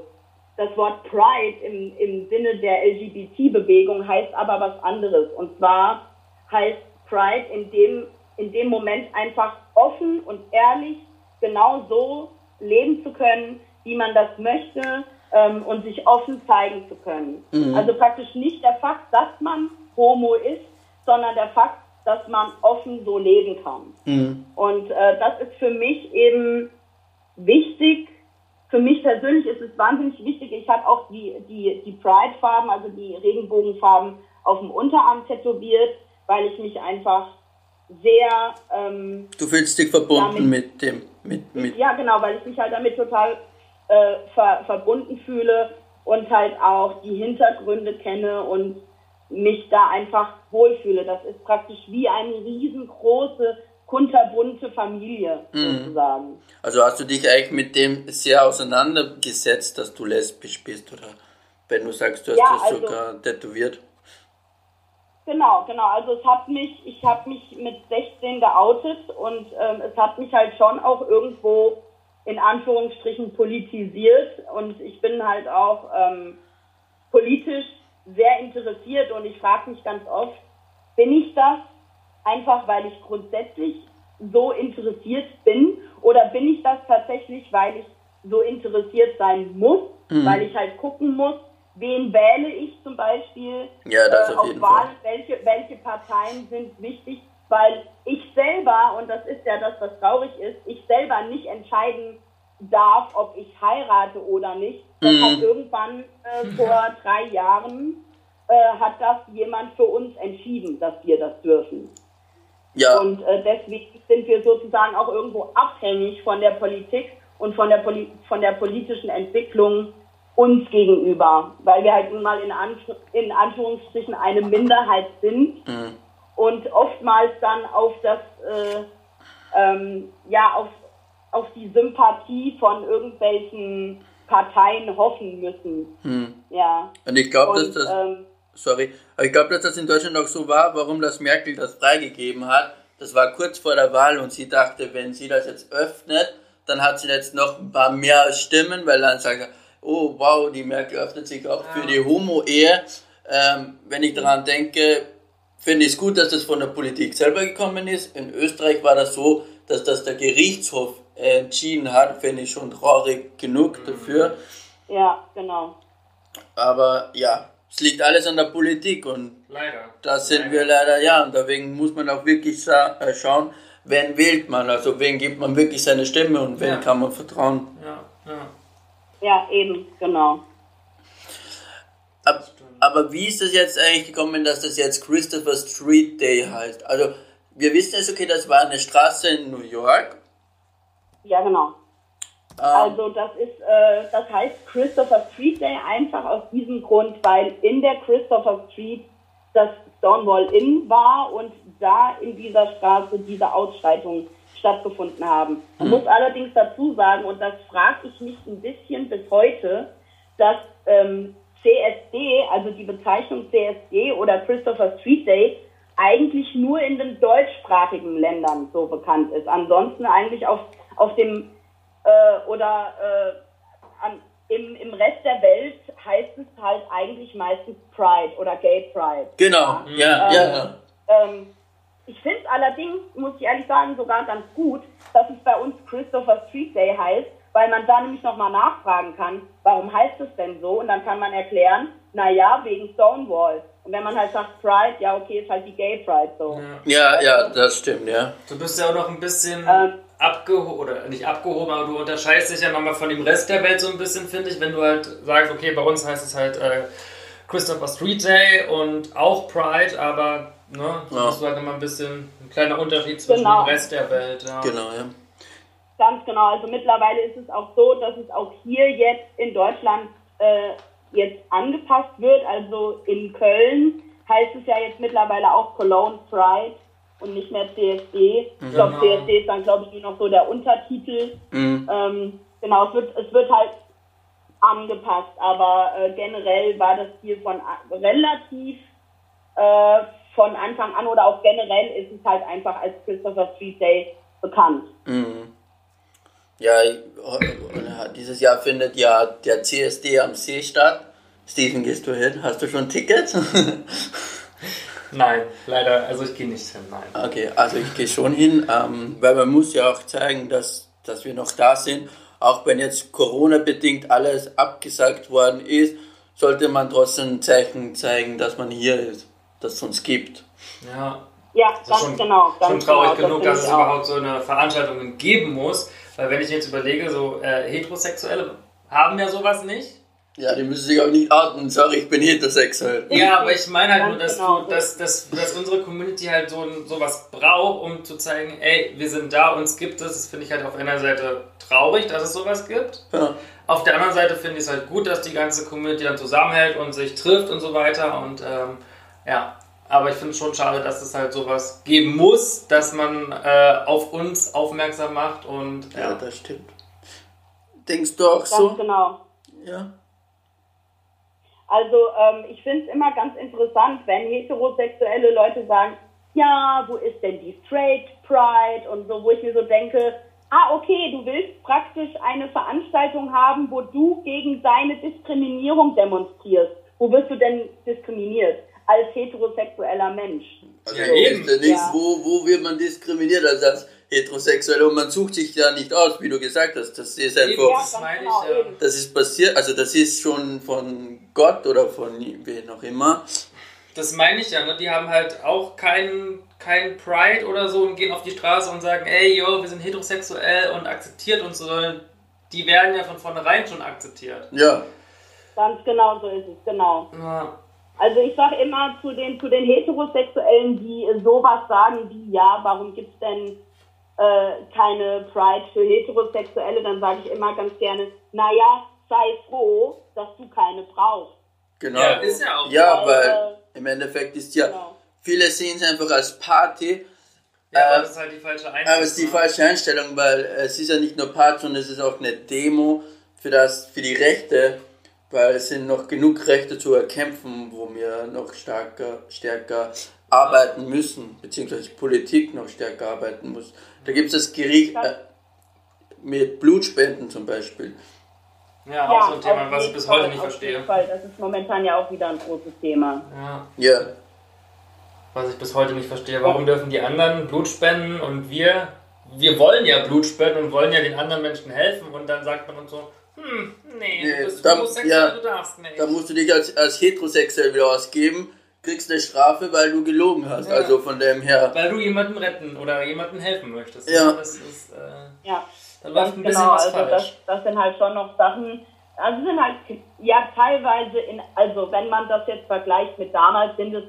Das Wort Pride im, im Sinne der LGBT-Bewegung heißt aber was anderes. Und zwar heißt Pride in dem, in dem Moment einfach offen und ehrlich genau so leben zu können, wie man das möchte ähm, und sich offen zeigen zu können. Mhm. Also praktisch nicht der Fakt, dass man homo ist, sondern der Fakt, dass man offen so leben kann. Mhm. Und äh, das ist für mich eben wichtig. Für mich persönlich ist es wahnsinnig wichtig. Ich habe auch die, die, die Pride-Farben, also die Regenbogenfarben auf dem Unterarm tätowiert, weil ich mich einfach sehr. Ähm, du fühlst dich verbunden mit dem. Mit, mit ja, genau, weil ich mich halt damit total äh, ver, verbunden fühle und halt auch die Hintergründe kenne und mich da einfach wohlfühle. Das ist praktisch wie eine riesengroße, kunterbunte Familie mhm. sozusagen. Also hast du dich eigentlich mit dem sehr auseinandergesetzt, dass du lesbisch bist oder wenn du sagst, du hast ja, das also, sogar tätowiert? Genau, genau. Also es hat mich, ich habe mich mit 16 geoutet und ähm, es hat mich halt schon auch irgendwo in Anführungsstrichen politisiert und ich bin halt auch ähm, politisch sehr interessiert und ich frage mich ganz oft, bin ich das einfach, weil ich grundsätzlich so interessiert bin oder bin ich das tatsächlich, weil ich so interessiert sein muss, mhm. weil ich halt gucken muss, wen wähle ich zum Beispiel ja, das äh, auf, jeden Wahlen, Fall. welche, welche Parteien sind wichtig, weil ich selber, und das ist ja das, was traurig ist, ich selber nicht entscheiden darf, ob ich heirate oder nicht. Das mhm. hat irgendwann äh, vor drei Jahren äh, hat das jemand für uns entschieden, dass wir das dürfen. Ja. Und äh, deswegen sind wir sozusagen auch irgendwo abhängig von der Politik und von der, Poli von der politischen Entwicklung uns gegenüber, weil wir halt nun mal in, Anf in Anführungsstrichen eine Minderheit sind mhm. und oftmals dann auf das, äh, ähm, ja, auf, auf die Sympathie von irgendwelchen Parteien hoffen müssen. Mhm. Ja. Und ich glaube, dass das, ähm, sorry, aber ich glaube, dass das in Deutschland auch so war, warum das Merkel das freigegeben hat. Das war kurz vor der Wahl und sie dachte, wenn sie das jetzt öffnet, dann hat sie jetzt noch ein paar mehr Stimmen, weil dann sagt er, oh wow, die Merkel öffnet sich auch ja. für die Homo-Ehe. Ähm, wenn ich daran denke, finde ich es gut, dass das von der Politik selber gekommen ist. In Österreich war das so, dass das der Gerichtshof entschieden hat, finde ich schon traurig genug mhm. dafür. Ja, genau. Aber ja, es liegt alles an der Politik und Leider. da sind leider. wir leider, ja, und deswegen muss man auch wirklich äh, schauen, wen wählt man, also wen gibt man wirklich seine Stimme und wen Ja. kann man vertrauen. Ja, ja. Ja, eben, genau. Ab, aber wie ist das jetzt eigentlich gekommen, dass das jetzt Christopher Street Day heißt? Also, wir wissen jetzt, okay, das war eine Straße in New York. Ja, genau. Ähm, Also das ist, äh, das heißt Christopher Street Day einfach aus diesem Grund, weil in der Christopher Street das Stonewall Inn war und da in dieser Straße diese Ausschreitungen stattgefunden haben. Man muss allerdings dazu sagen, und das frage ich mich ein bisschen bis heute, dass ähm, CSD, also die Bezeichnung CSD oder Christopher Street Day, eigentlich nur in den deutschsprachigen Ländern so bekannt ist. Ansonsten eigentlich auf, auf dem äh, oder äh, an, im, im Rest der Welt heißt es halt eigentlich meistens Pride oder Gay Pride. genau, ja, Ähm, ja, ja. Ähm, ich finde es allerdings, muss ich ehrlich sagen, sogar ganz gut, dass es bei uns Christopher Street Day heißt, weil man da nämlich nochmal nachfragen kann, warum heißt es denn so? Und dann kann man erklären, naja, wegen Stonewall. Und wenn man halt sagt Pride, ja okay, ist halt die Gay Pride so. Ja, ja, das stimmt, ja. Du bist ja auch noch ein bisschen Ähm. abgehoben, oder nicht abgehoben, aber du unterscheidest dich ja nochmal von dem Rest der Welt so ein bisschen, finde ich, wenn du halt sagst, okay, bei uns heißt es halt äh, Christopher Street Day und auch Pride, aber ne, da Ja. bist du halt nochmal ein bisschen ein kleiner Unterschied zwischen Genau. dem Rest der Welt. Ja. Genau, ja. Ganz genau. Also mittlerweile ist es auch so, dass es auch hier jetzt in Deutschland äh, jetzt angepasst wird. Also in Köln heißt es ja jetzt mittlerweile auch Cologne Pride und nicht mehr CSD. Ich glaube, Genau. CSD ist dann, glaube ich, nur noch so der Untertitel. Mhm. Ähm, genau, es wird, es wird halt angepasst, aber äh, generell war das hier von relativ äh, von Anfang an oder auch generell ist es halt einfach als Christopher Street Day bekannt. Mhm. Ja, dieses Jahr findet ja der CSD am See statt. Steven, gehst du hin? Hast du schon ein Ticket? Nein, leider, also ich gehe nicht hin, nein. okay, also ich gehe schon hin, ähm, weil man muss ja auch zeigen, dass, dass wir noch da sind. Auch wenn jetzt Corona-bedingt alles abgesagt worden ist, sollte man trotzdem ein Zeichen zeigen, dass man hier ist, dass es uns gibt. Ja, Ja, Das ist ganz schon, genau. Ganz schon traurig genau, genug, das dass es auch. überhaupt so eine Veranstaltung geben muss. Weil wenn ich jetzt überlege, so äh, Heterosexuelle haben ja sowas nicht. Ja, die müssen sich auch nicht outen. Sorry, ich bin heterosexuell. Ja, aber ich meine halt Ganz nur, dass, genau. du, dass, dass, dass unsere Community halt so sowas braucht, um zu zeigen, ey, wir sind da, uns gibt es. Das finde ich halt auf einer Seite traurig, dass es sowas gibt. Ja. Auf der anderen Seite finde ich es halt gut, dass die ganze Community dann zusammenhält und sich trifft und so weiter. Und ähm, ja, aber ich finde es schon schade, dass es halt sowas geben muss, dass man äh, auf uns aufmerksam macht und ja, ja. das stimmt. Denkst du auch Ganz so? genau. Ja. Also ähm, ich finde es immer ganz interessant, wenn heterosexuelle Leute sagen, ja, wo ist denn die Straight Pride und so, wo ich mir so denke, ah, okay, du willst praktisch eine Veranstaltung haben, wo du gegen deine Diskriminierung demonstrierst. Wo wirst du denn diskriminiert? Als heterosexueller Mensch. Also Ja, eben. ist ja nichts, Ja. wo, wo wird man diskriminiert als, als Heterosexuelle und man sucht sich ja nicht aus, wie du gesagt hast. Das ist einfach, Ja, das genau, ich, das ist passiert, also das ist schon von Gott oder von wen auch immer. Das meine ich ja, ne? Die haben halt auch keinen kein Pride oder so und gehen auf die Straße und sagen, ey, yo, wir sind heterosexuell und akzeptiert uns, sondern die werden ja von vornherein schon akzeptiert. Ja, Ganz genau so ist es, genau. Ja. Also ich sage immer zu den, zu den Heterosexuellen, die sowas sagen wie, ja, warum gibt's denn äh, keine Pride für Heterosexuelle, dann sage ich immer ganz gerne, naja, sei froh, dass du keine brauchst. genau. Ja, ist ja auch Ja, so. weil im Endeffekt ist ja, Genau. viele sehen es einfach als Party, Ja, Äh, aber das ist halt die falsche Einstellung. aber es ist die ne? falsche Einstellung, weil es ist ja nicht nur Party, sondern es ist auch eine Demo für das, für die Rechte, weil es sind noch genug Rechte zu erkämpfen, wo wir noch stärker, stärker arbeiten müssen, beziehungsweise die Politik noch stärker arbeiten muss. Da gibt es das Gericht äh, mit Blutspenden zum Beispiel. Ja, auch so ein Thema, was ich bis heute nicht auf verstehe. jeden Fall. Das ist momentan ja auch wieder ein großes Thema. Ja, Ja, was ich bis heute nicht verstehe. Warum dürfen die anderen Blut spenden und wir, wir wollen ja Blut spenden und wollen ja den anderen Menschen helfen und dann sagt man uns so, hm, nee, nee du bist da, homosexuell, ja, du darfst nicht. Da musst du dich als, als heterosexuell wieder ausgeben, kriegst eine Strafe, weil du gelogen hast. Ja. Also von dem her. Weil du jemandem retten oder jemandem helfen möchtest. Ja. Das ist, äh, ja. Da läuft ein bisschen genau, was also falsch. Das, das sind halt schon noch Sachen, also sind halt, ja, teilweise in, also wenn man das jetzt vergleicht mit damals, sind es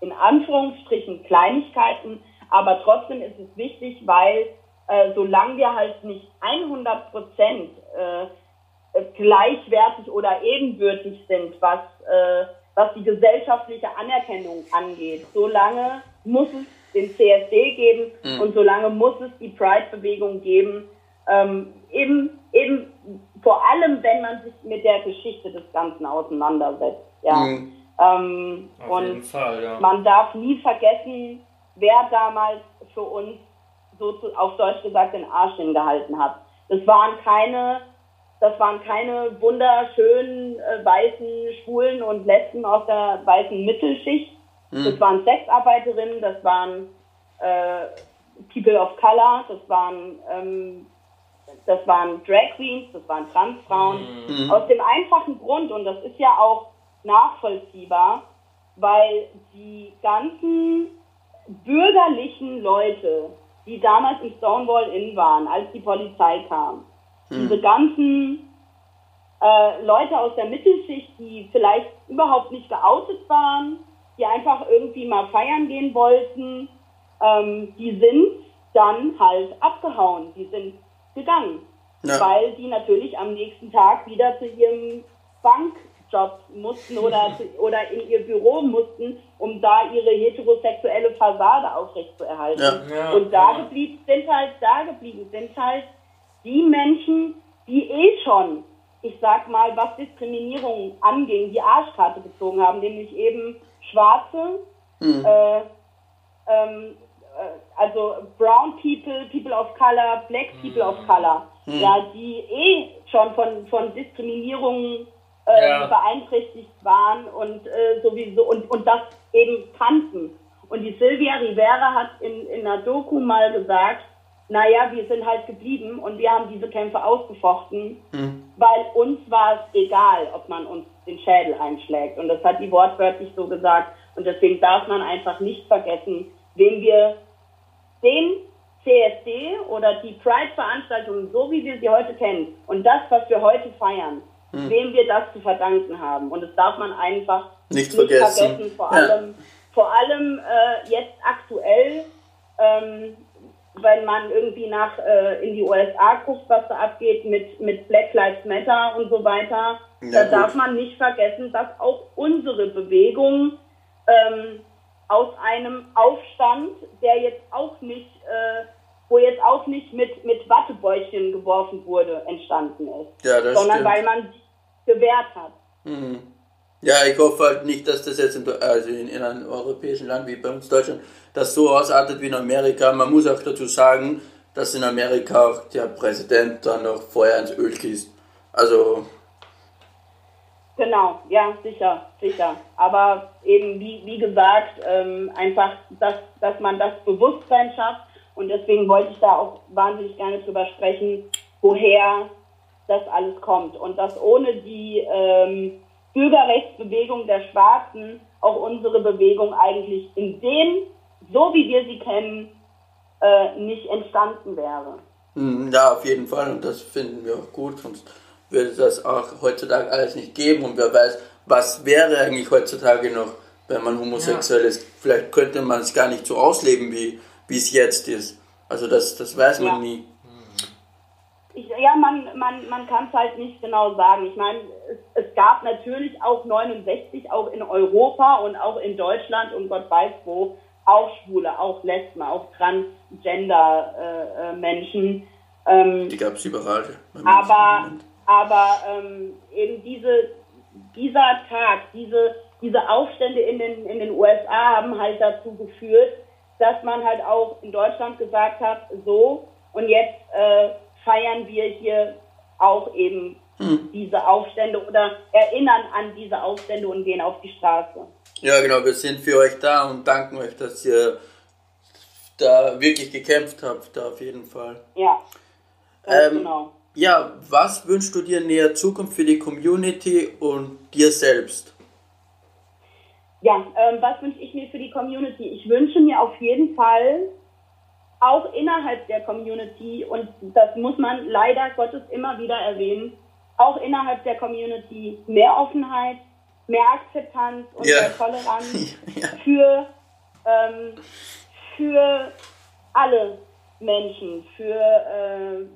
in Anführungsstrichen Kleinigkeiten, aber trotzdem ist es wichtig, weil äh, solange wir halt nicht 100 Prozent äh, gleichwertig oder ebenbürtig sind, was, äh, was die gesellschaftliche Anerkennung angeht, solange muss es den CSD geben mhm. und solange muss es die Pride-Bewegung geben, ähm, eben, eben vor allem, wenn man sich mit der Geschichte des Ganzen auseinandersetzt. Ja. Mhm. Ähm, Auf und jeden Fall, ja. man darf nie vergessen, wer damals für uns so zu, auf Deutsch gesagt den Arsch hingehalten hat. Das waren keine, das waren keine wunderschönen äh, weißen Schwulen und Lesben aus der weißen Mittelschicht. Mhm. Das waren Sexarbeiterinnen, das waren äh, People of Color, das waren ähm, das waren Drag Queens, das waren Transfrauen. Mhm. Aus dem einfachen Grund, und das ist ja auch nachvollziehbar, weil die ganzen bürgerlichen Leute, die damals im Stonewall Inn waren, als die Polizei kam, mhm. diese ganzen äh, Leute aus der Mittelschicht, die vielleicht überhaupt nicht geoutet waren, die einfach irgendwie mal feiern gehen wollten, ähm, die sind dann halt abgehauen. Die sind gegangen. Ja. Weil die natürlich am nächsten Tag wieder zu ihrem Bankjob mussten oder, zu, oder in ihr Büro mussten, um da ihre heterosexuelle Fassade aufrechtzuerhalten. Ja. Ja. Und da geblieben sind halt, da geblieben sind halt die Menschen, die eh schon, ich sag mal, was Diskriminierung anging, die Arschkarte gezogen haben, nämlich eben Schwarze, mhm. äh, ähm, äh, also Brown People, People of Color, Black People of Color, mhm. ja, die eh schon von, von Diskriminierung äh, ja. beeinträchtigt waren und äh, sowieso und, und das eben kannten. Und die Sylvia Rivera hat in, in einer Doku mal gesagt, naja, wir sind halt geblieben und wir haben diese Kämpfe ausgefochten, mhm. weil uns war es egal, ob man uns den Schädel einschlägt. Und das hat die wortwörtlich so gesagt. Und deswegen darf man einfach nicht vergessen, wem wir den CSD oder die Pride-Veranstaltungen, so wie wir sie heute kennen und das, was wir heute feiern, hm. wem wir das zu verdanken haben. Und das darf man einfach nicht, nicht vergessen. vergessen. Vor ja. allem, vor allem äh, jetzt aktuell, ähm, wenn man irgendwie nach äh, in die USA guckt, was da abgeht mit, mit Black Lives Matter und so weiter, ja, da gut. darf man nicht vergessen, dass auch unsere Bewegung ähm, aus einem Aufstand, der jetzt auch nicht, äh, wo jetzt auch nicht mit, mit Wattebäuchchen geworfen wurde, entstanden ist. Ja, sondern stimmt. weil man sich gewehrt hat. Mhm. Ja, ich hoffe halt nicht, dass das jetzt in, also in, in einem europäischen Land wie bei uns Deutschland das so ausartet wie in Amerika. Man muss auch dazu sagen, dass in Amerika auch der Präsident dann noch Feuer ins Öl gießt. Also Genau, ja, sicher, sicher. Aber eben, wie, wie gesagt, ähm, einfach, dass, dass man das Bewusstsein schafft. Und deswegen wollte ich da auch wahnsinnig gerne drüber sprechen, woher das alles kommt. Und dass ohne die ähm, Bürgerrechtsbewegung der Schwarzen auch unsere Bewegung eigentlich in dem, so wie wir sie kennen, äh, nicht entstanden wäre. Hm, ja, auf jeden Fall. Und das finden wir auch gut. Sonst würde das auch heutzutage alles nicht geben und wer weiß, was wäre eigentlich heutzutage noch, wenn man homosexuell ja. ist. Vielleicht könnte man es gar nicht so ausleben, wie, wie es jetzt ist. Also das, das weiß man ja. nie. Ich, ja, man, man, man kann es halt nicht genau sagen. Ich meine, es, es gab natürlich auch 69, auch in Europa und auch in Deutschland und Gott weiß wo, auch Schwule, auch Lesben, auch Transgender-Menschen. Äh, äh, ähm, Die gab es überall. Aber, aber ähm, eben diese, dieser Tag, diese, diese Aufstände in den, in den USA haben halt dazu geführt, dass man halt auch in Deutschland gesagt hat, so, und jetzt äh, feiern wir hier auch eben hm. diese Aufstände oder erinnern an diese Aufstände und gehen auf die Straße. Ja, genau, wir sind für euch da und danken euch, dass ihr da wirklich gekämpft habt, da auf jeden Fall. Ja, ähm, genau. ja, was wünschst du dir in näher Zukunft für die Community und dir selbst? Ja, ähm, was wünsche ich mir für die Community? Ich wünsche mir auf jeden Fall auch innerhalb der Community, und das muss man leider Gottes immer wieder erwähnen, auch innerhalb der Community mehr Offenheit, mehr Akzeptanz und Ja. mehr Toleranz Ja. für, ähm, für alle Menschen, für, äh,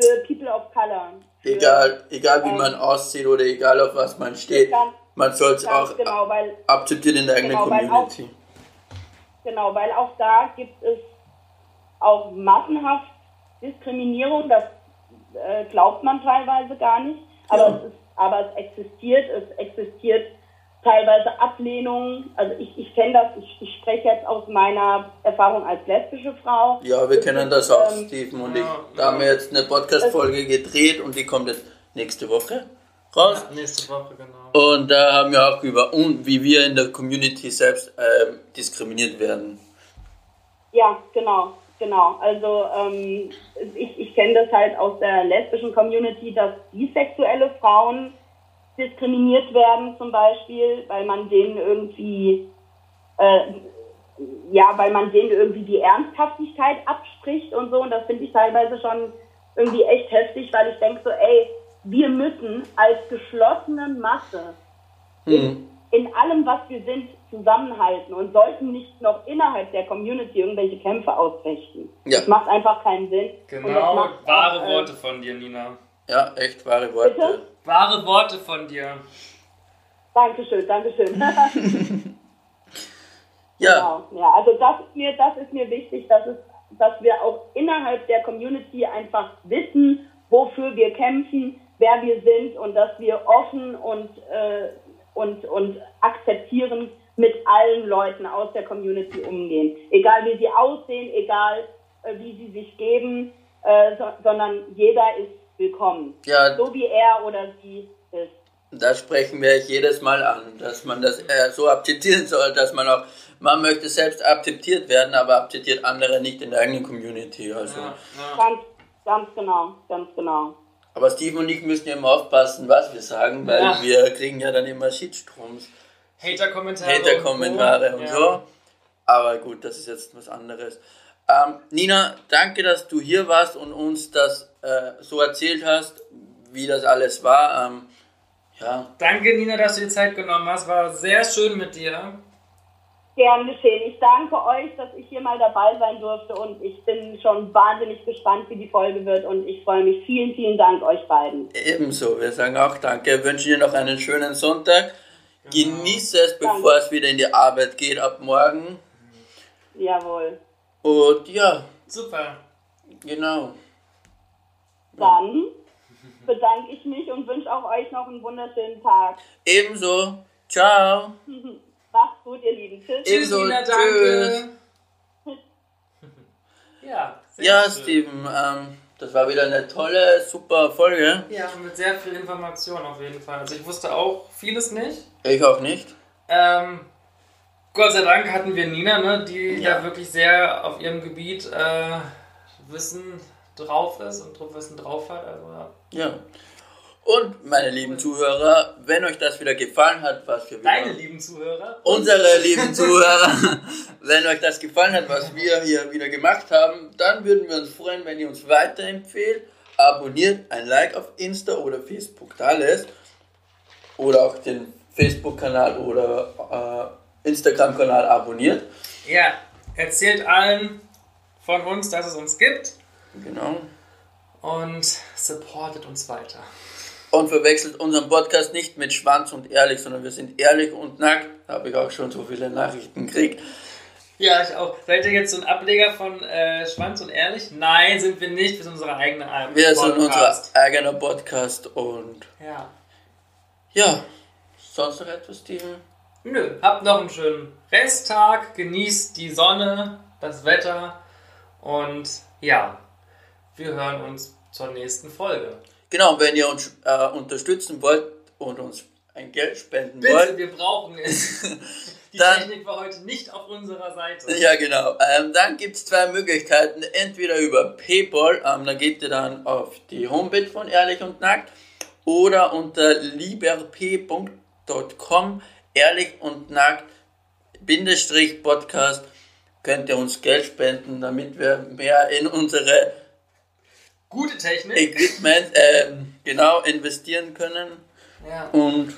für People of Color. Für, Egal, egal wie ähm, man aussieht oder egal auf was man steht, Ganz- man soll es auch genau, weil akzeptieren in der eigenen Genau, weil auch- Community. Genau, weil auch da gibt es auch massenhaft Diskriminierung, das äh, glaubt man teilweise gar nicht, aber, Ja. es, ist, aber es existiert, es existiert teilweise Ablehnung, also ich, ich kenne das, ich, ich spreche jetzt aus meiner Erfahrung als lesbische Frau. Ja, wir kennen das auch, ähm, Steven und ja, ich. Da haben wir jetzt eine Podcast-Folge gedreht und die kommt jetzt nächste Woche raus. Ja, nächste Woche, genau. Und da haben wir auch über, und wie wir in der Community selbst ähm, diskriminiert werden. Ja, genau, genau. Also ähm, ich, ich kenne das halt aus der lesbischen Community, dass bisexuelle Frauen diskriminiert werden zum Beispiel, weil man denen irgendwie, äh, ja, weil man denen irgendwie die Ernsthaftigkeit abspricht und so. Und das finde ich teilweise schon irgendwie echt heftig, weil ich denke so, ey, wir müssen als geschlossene Masse Hm. In allem, was wir sind, zusammenhalten und sollten nicht noch innerhalb der Community irgendwelche Kämpfe ausfechten. Ja. Das macht einfach keinen Sinn. Und das Genau, wahre auch, äh, Worte von dir, Nina. Ja, echt wahre Worte. Bitte? Wahre Worte von dir. Dankeschön, Dankeschön. Ja, Genau. Ja, also das ist mir, das ist mir wichtig, dass es, dass wir auch innerhalb der Community einfach wissen, wofür wir kämpfen, wer wir sind und dass wir offen und, äh, und, und akzeptierend mit allen Leuten aus der Community umgehen. Egal wie sie aussehen, egal äh, wie sie sich geben, äh, so, sondern jeder ist willkommen. Ja. So wie er oder sie ist. da sprechen wir jedes Mal an, dass man das äh, so akzeptieren soll, dass man auch, man möchte selbst akzeptiert werden, aber akzeptiert andere nicht in der eigenen Community. Also. Ja, ja. Ganz, ganz genau, ganz genau. Aber Steven und ich müssen ja immer aufpassen, was wir sagen, weil Ja. wir kriegen ja dann immer Shitstroms, Hater-Kommentare. Hater-Kommentare und Ja. so. Aber gut, das ist jetzt was anderes. Ähm, Nina, danke, dass du hier warst und uns das äh, so erzählt hast, wie das alles war. Ähm, ja, Danke, Nina, dass du dir Zeit genommen hast. War sehr schön mit dir. Gern geschehen. Ich danke euch, dass ich hier mal dabei sein durfte und ich bin schon wahnsinnig gespannt, wie die Folge wird und ich freue mich. Vielen, vielen Dank euch beiden. ebenso. Wir sagen auch danke, wünschen dir noch einen schönen Sonntag. Genieße es, bevor Danke. es wieder in die Arbeit geht ab morgen. Jawohl. Und ja, Super. genau. Dann bedanke ich mich und wünsche auch euch noch einen wunderschönen Tag. Ebenso. Ciao. Macht's gut, ihr Lieben. Tschüss. Tschüss, Ebenso. Nina, danke. Ja, sehr Ja, schön. Steven, ähm, das war wieder eine tolle, super Folge. Ja, mit sehr viel Information auf jeden Fall. Also ich wusste auch vieles nicht. Ich auch nicht. Ähm, Gott sei Dank hatten wir Nina, ne, die Ja. ja. wirklich sehr auf ihrem Gebiet äh, Wissen drauf ist und drauf Wissen drauf hat. Also, ja. Ja. Und meine lieben Zuhörer, wenn euch das wieder gefallen hat, was wir wieder Deine lieben Zuhörer. unsere lieben Zuhörer, wenn euch das gefallen hat, was wir hier wieder gemacht haben, dann würden wir uns freuen, wenn ihr uns weiterempfehlt, abonniert, ein Like auf Insta oder Facebook lässt oder auch den Facebook-Kanal oder äh, Instagram-Kanal abonniert. Ja, erzählt allen von uns, dass es uns gibt Genau. und supportet uns weiter. Und verwechselt unseren Podcast nicht mit Schwanz und ehrlich, sondern wir sind ehrlich und nackt. Da habe ich auch schon so viele Nachrichten gekriegt. Ja, ich auch. Seid ihr jetzt so ein Ableger von äh, Schwanz und Ehrlich? Nein, sind wir nicht. Wir sind unsere eigene Al- Wir sind unser Podcast. eigener Podcast und Ja. ja, sonst noch etwas, Steven? Nö, habt noch einen schönen Resttag, genießt die Sonne, das Wetter und ja, wir hören uns zur nächsten Folge. Genau, wenn ihr uns äh, unterstützen wollt und uns ein Geld spenden Bitte, wollt, wir brauchen es. Die Dann- Technik war heute nicht auf unserer Seite. Ja, genau. Ähm, dann gibt es zwei Möglichkeiten. Entweder über PayPal, ähm, da geht ihr dann auf die Homepage von Ehrlich und Nackt, oder unter liberp.com, ehrlich und nackt, Bindestrich Podcast, könnt ihr uns Geld spenden, damit wir mehr in unsere Gute Technik. Equipment ähm, genau investieren können. Ja. Und